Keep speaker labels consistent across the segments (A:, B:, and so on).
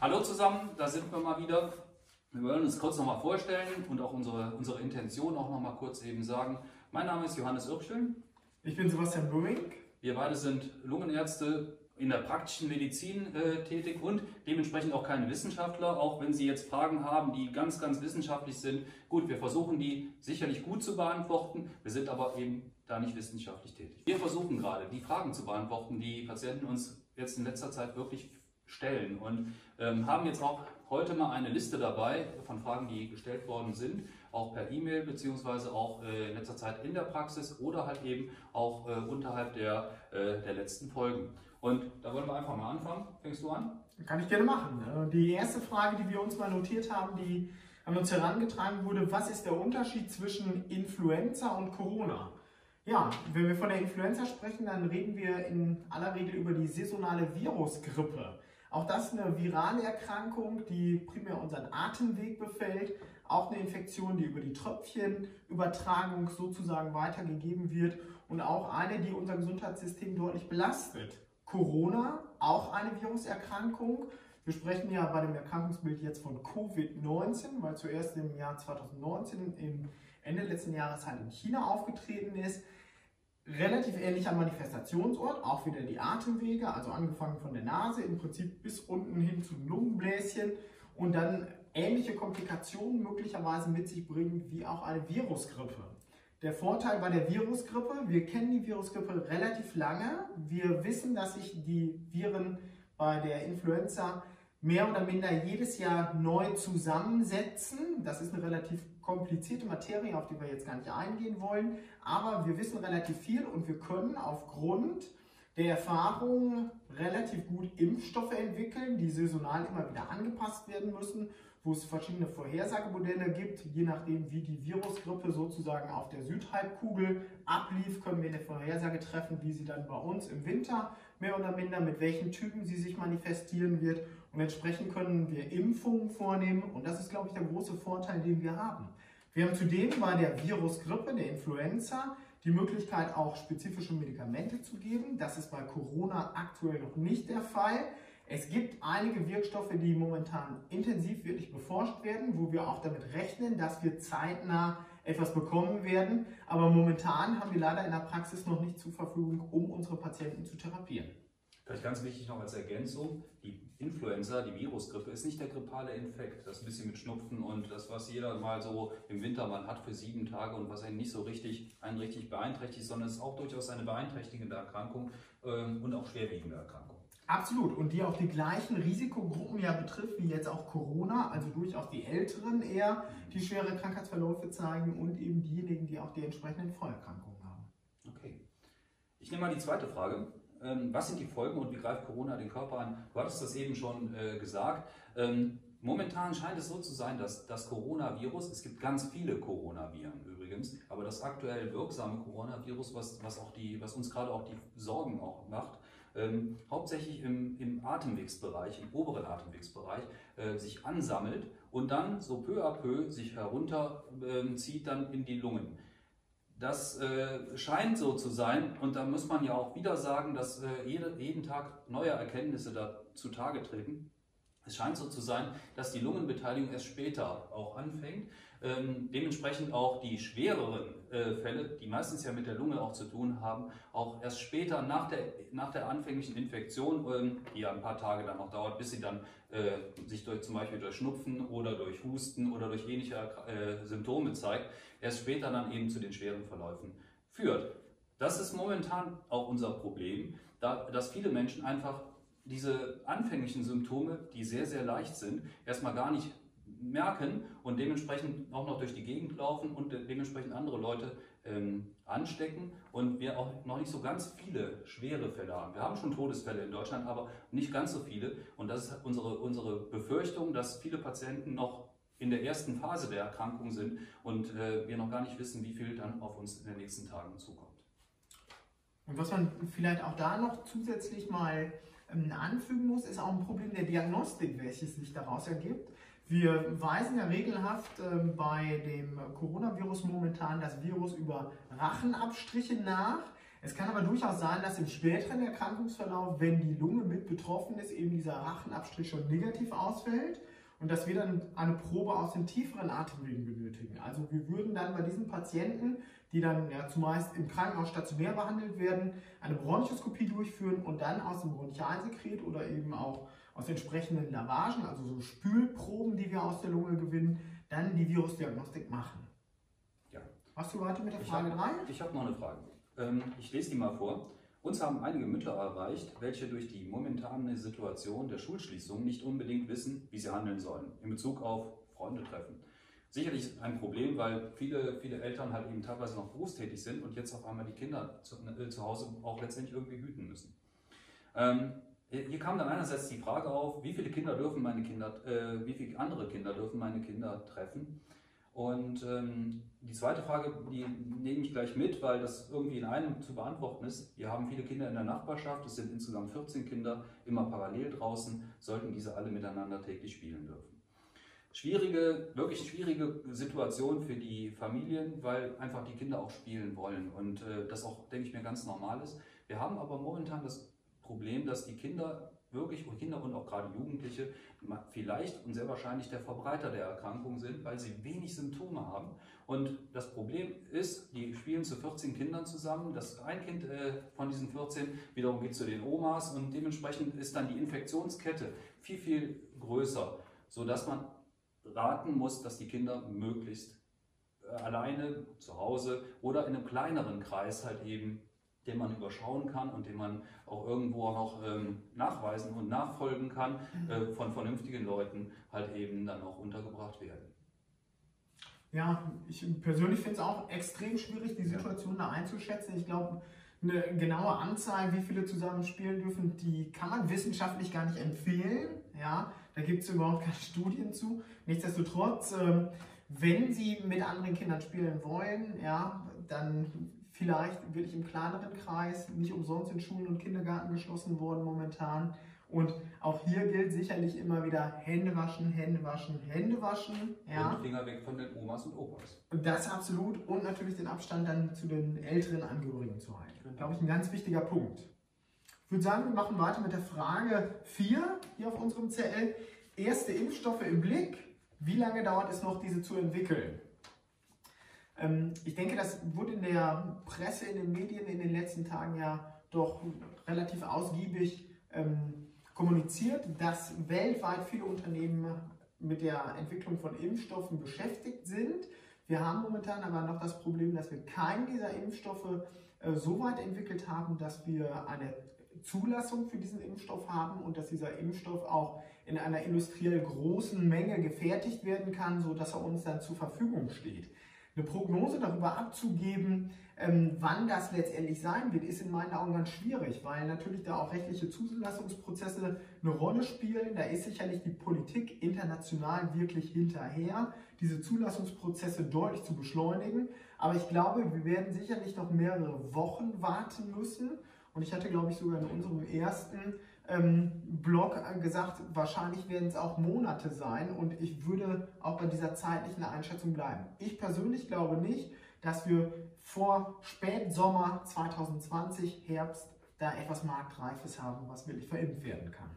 A: Hallo zusammen, da sind wir mal wieder. Wir wollen uns kurz nochmal vorstellen und auch unsere, unsere Intention auch nochmal kurz eben sagen. Mein Name ist Johannes Irpschel.
B: Ich bin Sebastian Böhming.
A: Wir beide sind Lungenärzte in der praktischen Medizin äh, tätig und dementsprechend auch keine Wissenschaftler, auch wenn Sie jetzt Fragen haben, die ganz, ganz wissenschaftlich sind. Gut, wir versuchen die sicherlich gut zu beantworten, wir sind aber eben da nicht wissenschaftlich tätig. Wir versuchen gerade, die Fragen zu beantworten, die Patienten uns jetzt in letzter Zeit wirklich stellen und ähm, haben jetzt auch heute mal eine Liste dabei von Fragen, die gestellt worden sind, auch per E-Mail beziehungsweise auch äh, in letzter Zeit in der Praxis oder halt eben auch äh, unterhalb der, äh, der letzten Folgen. Und da wollen wir einfach mal anfangen. Fängst du an?
B: Kann ich gerne machen. Die erste Frage, die wir uns mal notiert haben, die an uns herangetragen wurde, was ist der Unterschied zwischen Influenza und Corona? Ja, wenn wir von der Influenza sprechen, dann reden wir in aller Regel über die saisonale Virusgrippe. Auch das ist eine virale Erkrankung, die primär unseren Atemweg befällt. Auch eine Infektion, die über die Tröpfchenübertragung sozusagen weitergegeben wird und auch eine, die unser Gesundheitssystem deutlich belastet. Corona, auch eine Viruserkrankung. Wir sprechen ja bei dem Erkrankungsbild jetzt von Covid-19, weil zuerst im Jahr 2019, im Ende letzten Jahres halt in China aufgetreten ist relativ ähnlicher Manifestationsort, auch wieder die Atemwege, also angefangen von der Nase im Prinzip bis unten hin zum Lungenbläschen und dann ähnliche Komplikationen möglicherweise mit sich bringen wie auch eine Virusgrippe. Der Vorteil bei der Virusgrippe, wir kennen die Virusgrippe relativ lange. Wir wissen, dass sich die Viren bei der Influenza mehr oder minder jedes Jahr neu zusammensetzen. Das ist eine relativ komplizierte Materie, auf die wir jetzt gar nicht eingehen wollen. Aber wir wissen relativ viel und wir können aufgrund der Erfahrung relativ gut Impfstoffe entwickeln, die saisonal immer wieder angepasst werden müssen, wo es verschiedene Vorhersagemodelle gibt. Je nachdem, wie die Virusgrippe sozusagen auf der Südhalbkugel ablief, können wir eine Vorhersage treffen, wie sie dann bei uns im Winter mehr oder minder, mit welchen Typen sie sich manifestieren wird. Und entsprechend können wir Impfungen vornehmen. Und das ist, glaube ich, der große Vorteil, den wir haben. Wir haben zudem bei der Virusgrippe, der Influenza, die Möglichkeit, auch spezifische Medikamente zu geben. Das ist bei Corona aktuell noch nicht der Fall. Es gibt einige Wirkstoffe, die momentan intensiv wirklich beforscht werden, wo wir auch damit rechnen, dass wir zeitnah etwas bekommen werden. Aber momentan haben wir leider in der Praxis noch nicht zur Verfügung, um unsere Patienten zu therapieren.
A: Vielleicht ganz wichtig noch als Ergänzung, die Influenza, die Virusgrippe, ist nicht der grippale Infekt. Das ist ein bisschen mit Schnupfen und das, was jeder mal so im Winter mal hat für sieben Tage und was einen nicht so richtig, einen richtig beeinträchtigt, sondern es ist auch durchaus eine beeinträchtigende Erkrankung ähm, und auch schwerwiegende Erkrankung.
B: Absolut. Und die auch die gleichen Risikogruppen ja betrifft, wie jetzt auch Corona, also durchaus die Älteren eher, die schwere Krankheitsverläufe zeigen und eben diejenigen, die auch die entsprechenden Vorerkrankungen haben.
A: Okay. Ich nehme mal die zweite Frage. Ähm, was sind die Folgen und wie greift Corona den Körper an? Du hattest das eben schon äh, gesagt. Ähm, momentan scheint es so zu sein, dass das Coronavirus, es gibt ganz viele Coronaviren übrigens, aber das aktuell wirksame Coronavirus, was, was, auch die, was uns gerade auch die Sorgen auch macht, ähm, hauptsächlich im, im, Atemwegsbereich, im oberen Atemwegsbereich, äh, sich ansammelt und dann so peu à peu sich herunterzieht äh, dann in die Lungen. Das äh, scheint so zu sein und da muss man ja auch wieder sagen, dass äh, jede, jeden Tag neue Erkenntnisse da zutage treten. Es scheint so zu sein, dass die Lungenbeteiligung erst später auch anfängt. Ähm, dementsprechend auch die schwereren äh, Fälle, die meistens ja mit der Lunge auch zu tun haben, auch erst später nach der, nach der anfänglichen Infektion, ähm, die ja ein paar Tage dann noch dauert, bis sie dann äh, sich durch, zum Beispiel durch Schnupfen oder durch Husten oder durch ähnliche äh, Symptome zeigt, erst später dann eben zu den schweren Verläufen führt. Das ist momentan auch unser Problem, da, dass viele Menschen einfach diese anfänglichen Symptome, die sehr, sehr leicht sind, erstmal gar nicht merken und dementsprechend auch noch durch die Gegend laufen und dementsprechend andere Leute ähm, anstecken und wir auch noch nicht so ganz viele schwere Fälle haben. Wir haben schon Todesfälle in Deutschland, aber nicht ganz so viele und das ist unsere, unsere Befürchtung, dass viele Patienten noch in der ersten Phase der Erkrankung sind und äh, wir noch gar nicht wissen, wie viel dann auf uns in den nächsten Tagen zukommt.
B: Und was man vielleicht auch da noch zusätzlich mal anfügen muss, ist auch ein Problem der Diagnostik, welches sich daraus ergibt. Wir weisen ja regelhaft äh, bei dem Coronavirus momentan das Virus über Rachenabstriche nach. Es kann aber durchaus sein, dass im späteren Erkrankungsverlauf, wenn die Lunge mit betroffen ist, eben dieser Rachenabstrich schon negativ ausfällt und dass wir dann eine Probe aus den tieferen Atemwegen benötigen. Also wir würden dann bei diesen Patienten, die dann ja zumeist im Krankenhaus stationär behandelt werden, eine Bronchoskopie durchführen und dann aus dem Bronchialsekret oder eben auch aus entsprechenden Lavagen, also so Spülproben, die wir aus der Lunge gewinnen, dann die Virusdiagnostik machen. Ja. Machst du weiter mit der Frage 3?
A: Ich habe hab noch eine Frage. Ähm, ich lese die mal vor. Uns haben einige Mütter erreicht, welche durch die momentane Situation der Schulschließung nicht unbedingt wissen, wie sie handeln sollen in Bezug auf Freunde treffen. Sicherlich ein Problem, weil viele, viele Eltern halt eben teilweise noch berufstätig sind und jetzt auf einmal die Kinder zu, äh, zu Hause auch letztendlich irgendwie hüten müssen. Ähm, hier kam dann einerseits die Frage auf, wie viele Kinder dürfen meine Kinder, äh, wie viele andere Kinder dürfen meine Kinder treffen? Und ähm, die zweite Frage, die nehme ich gleich mit, weil das irgendwie in einem zu beantworten ist. Wir haben viele Kinder in der Nachbarschaft, es sind insgesamt 14 Kinder, immer parallel draußen, sollten diese alle miteinander täglich spielen dürfen. Schwierige, wirklich schwierige Situation für die Familien, weil einfach die Kinder auch spielen wollen und äh, das auch, denke ich mir, ganz normal ist. Wir haben aber momentan das Problem, dass die Kinder wirklich, Kinder und auch gerade Jugendliche, vielleicht und sehr wahrscheinlich der Verbreiter der Erkrankung sind, weil sie wenig Symptome haben. Und das Problem ist, die spielen zu 14 Kindern zusammen. Das ein Kind äh, von diesen 14 wiederum geht zu den Omas und dementsprechend ist dann die Infektionskette viel, viel größer, sodass man raten muss, dass die Kinder möglichst äh, alleine zu Hause oder in einem kleineren Kreis halt eben den man überschauen kann und den man auch irgendwo noch ähm, nachweisen und nachfolgen kann, mhm. äh, von vernünftigen Leuten halt eben dann auch untergebracht werden.
B: Ja, ich persönlich finde es auch extrem schwierig, die Situation ja. da einzuschätzen. Ich glaube, eine genaue Anzahl, wie viele zusammen spielen dürfen, die kann man wissenschaftlich gar nicht empfehlen. Ja, da gibt es überhaupt keine Studien zu. Nichtsdestotrotz, äh, wenn Sie mit anderen Kindern spielen wollen, ja, dann vielleicht wirklich im kleineren Kreis, nicht umsonst in Schulen und Kindergarten geschlossen worden momentan. Und auch hier gilt sicherlich immer wieder Hände waschen, Hände waschen, Hände waschen.
A: Ja. Und Finger weg von den Omas und Opas.
B: Das absolut. Und natürlich den Abstand dann zu den älteren Angehörigen zu halten. Genau. Glaube ich, ein ganz wichtiger Punkt. Ich würde sagen, wir machen weiter mit der Frage 4 hier auf unserem CL. Erste Impfstoffe im Blick. Wie lange dauert es noch, diese zu entwickeln? Ähm, ich denke, das wurde in der Presse, in den Medien in den letzten Tagen ja doch relativ ausgiebig ähm, kommuniziert, dass weltweit viele Unternehmen mit der Entwicklung von Impfstoffen beschäftigt sind. Wir haben momentan aber noch das Problem, dass wir keinen dieser Impfstoffe äh, so weit entwickelt haben, dass wir eine Zulassung für diesen Impfstoff haben und dass dieser Impfstoff auch in einer industriell großen Menge gefertigt werden kann, sodass er uns dann zur Verfügung steht. Eine Prognose darüber abzugeben, ähm, wann das letztendlich sein wird, ist in meinen Augen ganz schwierig, weil natürlich da auch rechtliche Zulassungsprozesse eine Rolle spielen. Da ist sicherlich die Politik international wirklich hinterher, diese Zulassungsprozesse deutlich zu beschleunigen. Aber ich glaube, wir werden sicherlich noch mehrere Wochen warten müssen. Und ich hatte, glaube ich, sogar in unserem ersten ähm, Blog gesagt, wahrscheinlich werden es auch Monate sein und ich würde auch bei dieser zeitlichen Einschätzung bleiben. Ich persönlich glaube nicht, dass wir vor Spätsommer 2020, Herbst, da etwas Marktreifes haben, was wirklich verimpft werden kann.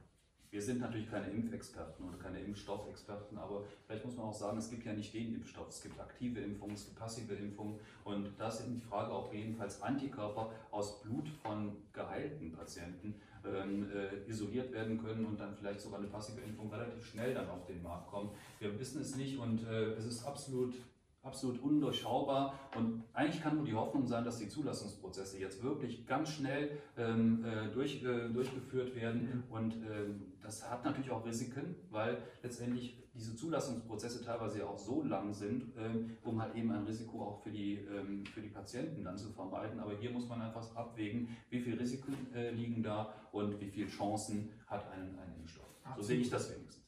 A: Wir sind natürlich keine Impfexperten oder keine Impfstoffexperten, aber vielleicht muss man auch sagen, es gibt ja nicht den Impfstoff. Es gibt aktive Impfungen, es gibt passive Impfungen und da ist die Frage auch jedenfalls Antikörper aus Blut von geheilten Patienten ähm, äh, isoliert werden können und dann vielleicht sogar eine passive Impfung relativ schnell dann auf den Markt kommt. Wir wissen es nicht und äh, es ist absolut absolut undurchschaubar und eigentlich kann nur die Hoffnung sein, dass die Zulassungsprozesse jetzt wirklich ganz schnell ähm, äh, durch, äh, durchgeführt werden und ähm, das hat natürlich auch Risiken, weil letztendlich diese Zulassungsprozesse teilweise ja auch so lang sind, ähm, um halt eben ein Risiko auch für die, ähm, für die Patienten dann zu vermeiden. Aber hier muss man einfach abwägen, wie viele Risiken äh, liegen da und wie viele Chancen hat ein, ein Impfstoff. So sehe ich das wenigstens.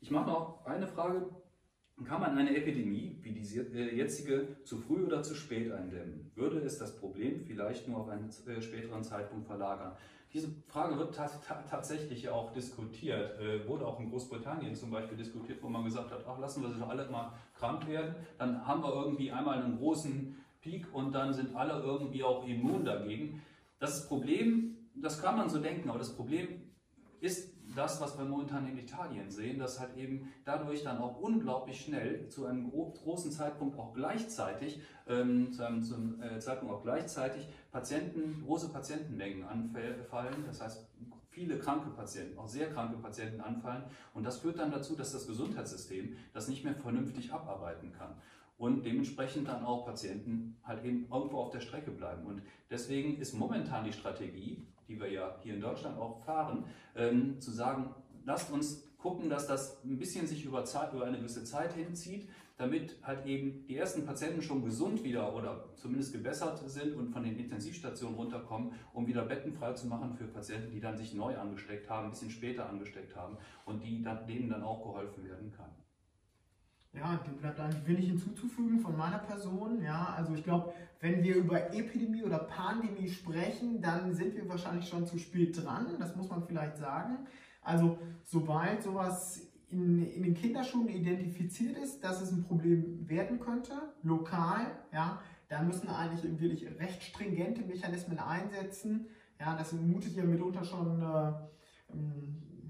A: Ich mache noch eine Frage. Kann man eine Epidemie wie die äh, jetzige zu früh oder zu spät eindämmen? Würde es das Problem vielleicht nur auf einen äh, späteren Zeitpunkt verlagern? Diese Frage wird tatsächlich auch diskutiert, äh, wurde auch in Großbritannien zum Beispiel diskutiert, wo man gesagt hat, ach lassen wir sie doch alle mal krank werden, dann haben wir irgendwie einmal einen großen Peak und dann sind alle irgendwie auch immun dagegen. Das Problem, das kann man so denken, aber das Problem ist das, was wir momentan in Italien sehen, dass halt eben dadurch dann auch unglaublich schnell zu einem großen Zeitpunkt auch gleichzeitig, ähm, zu einem, zum äh, Zeitpunkt auch gleichzeitig Patienten, große Patientenmengen anfallen. Das heißt, viele kranke Patienten, auch sehr kranke Patienten anfallen. Und das führt dann dazu, dass das Gesundheitssystem das nicht mehr vernünftig abarbeiten kann. Und dementsprechend dann auch Patienten halt eben irgendwo auf der Strecke bleiben. Und deswegen ist momentan die Strategie, die wir ja hier in Deutschland auch fahren, ähm, zu sagen, lasst uns gucken, dass das ein bisschen sich über, Zeit, über eine gewisse Zeit hinzieht, damit halt eben die ersten Patienten schon gesund wieder oder zumindest gebessert sind und von den Intensivstationen runterkommen, um wieder Betten frei zu machen für Patienten, die dann sich neu angesteckt haben, ein bisschen später angesteckt haben und die dann, denen dann auch geholfen werden kann.
B: Ja, dem bleibt eigentlich wenig hinzuzufügen von meiner Person. Ja, also ich glaube, wenn wir über Epidemie oder Pandemie sprechen, dann sind wir wahrscheinlich schon zu spät dran. Das muss man vielleicht sagen. Also sobald sowas in, in den Kinderschuhen identifiziert ist, dass es ein Problem werden könnte, lokal, ja, da müssen eigentlich wirklich recht stringente Mechanismen einsetzen. Ja, das mutet ja mitunter schon, äh,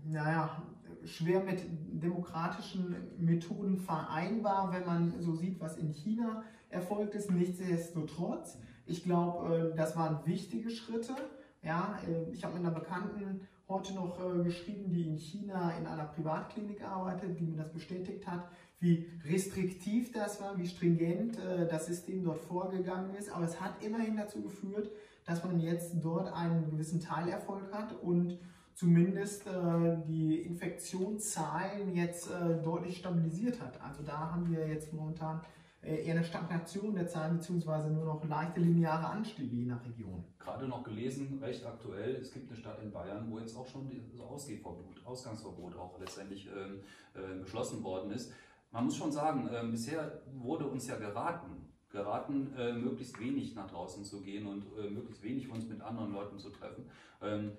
B: naja, schwer mit demokratischen Methoden vereinbar, wenn man so sieht, was in China erfolgt ist. Nichtsdestotrotz, ich glaube, äh, das waren wichtige Schritte. Ja, äh, ich habe mit einer Bekannten heute noch äh, geschrieben, die in China in einer Privatklinik arbeitet, die mir das bestätigt hat, wie restriktiv das war, wie stringent das System dort vorgegangen ist. Aber es hat immerhin dazu geführt, dass man jetzt dort einen gewissen Teilerfolg hat und zumindest äh, die Infektionszahlen jetzt äh, deutlich stabilisiert hat. Also da haben wir jetzt momentan äh, eher eine Stagnation der Zahlen beziehungsweise nur noch leichte lineare Anstiege je nach Region.
A: Gerade noch gelesen, recht aktuell, es gibt eine Stadt in Bayern, wo jetzt auch schon das Ausgehverbot, Ausgangsverbot auch letztendlich ähm, äh, beschlossen worden ist. Man muss schon sagen, äh, bisher wurde uns ja geraten, geraten, äh, möglichst wenig nach draußen zu gehen und äh, möglichst wenig uns mit anderen Leuten zu treffen. Ähm,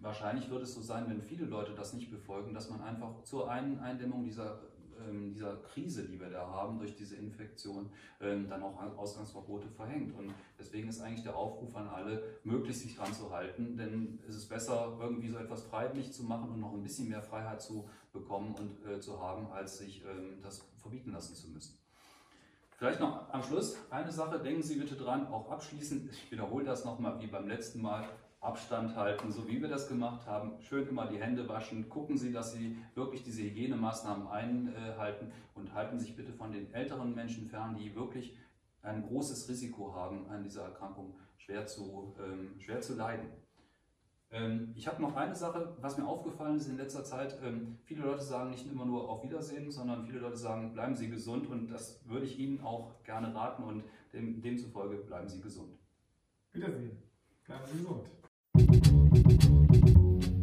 A: wahrscheinlich wird es so sein, wenn viele Leute das nicht befolgen, dass man einfach zur einen Eindämmung dieser, ähm, dieser Krise, die wir da haben, durch diese Infektion, ähm, dann auch Ausgangsverbote verhängt. Und deswegen ist eigentlich der Aufruf an alle, möglichst sich dran zu halten, denn es ist besser, irgendwie so etwas freiwillig zu machen und noch ein bisschen mehr Freiheit zu bekommen und äh, zu haben, als sich ähm, das verbieten lassen zu müssen. Vielleicht noch am Schluss eine Sache, denken Sie bitte dran, auch abschließend, ich wiederhole das nochmal wie beim letzten Mal, Abstand halten, so wie wir das gemacht haben. Schön immer die Hände waschen. Gucken Sie, dass Sie wirklich diese Hygienemaßnahmen einhalten und halten sich bitte von den älteren Menschen fern, die wirklich ein großes Risiko haben, an dieser Erkrankung schwer zu, ähm, schwer zu leiden. Ähm, ich habe noch eine Sache, was mir aufgefallen ist in letzter Zeit. Ähm, viele Leute sagen nicht immer nur auf Wiedersehen, sondern viele Leute sagen, bleiben Sie gesund und das würde ich Ihnen auch gerne raten und dem, demzufolge bleiben Sie gesund.
B: Wiedersehen. Bleiben Sie gesund. どこ?